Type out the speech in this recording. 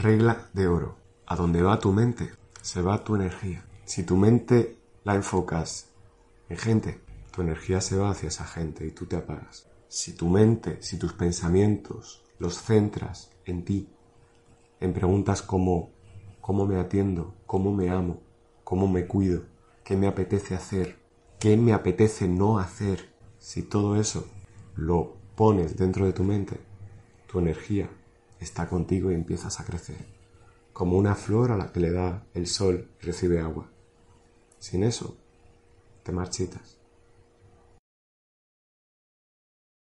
regla de oro. A donde va tu mente, se va tu energía. Si tu mente la enfocas en gente, tu energía se va hacia esa gente y tú te apagas. Si tu mente, si tus pensamientos los centras en ti, en preguntas como cómo me atiendo, cómo me amo, cómo me cuido, qué me apetece hacer, qué me apetece no hacer, si todo eso lo pones dentro de tu mente, tu energía está contigo y empiezas a crecer, como una flor a la que le da el sol y recibe agua. Sin eso, te marchitas.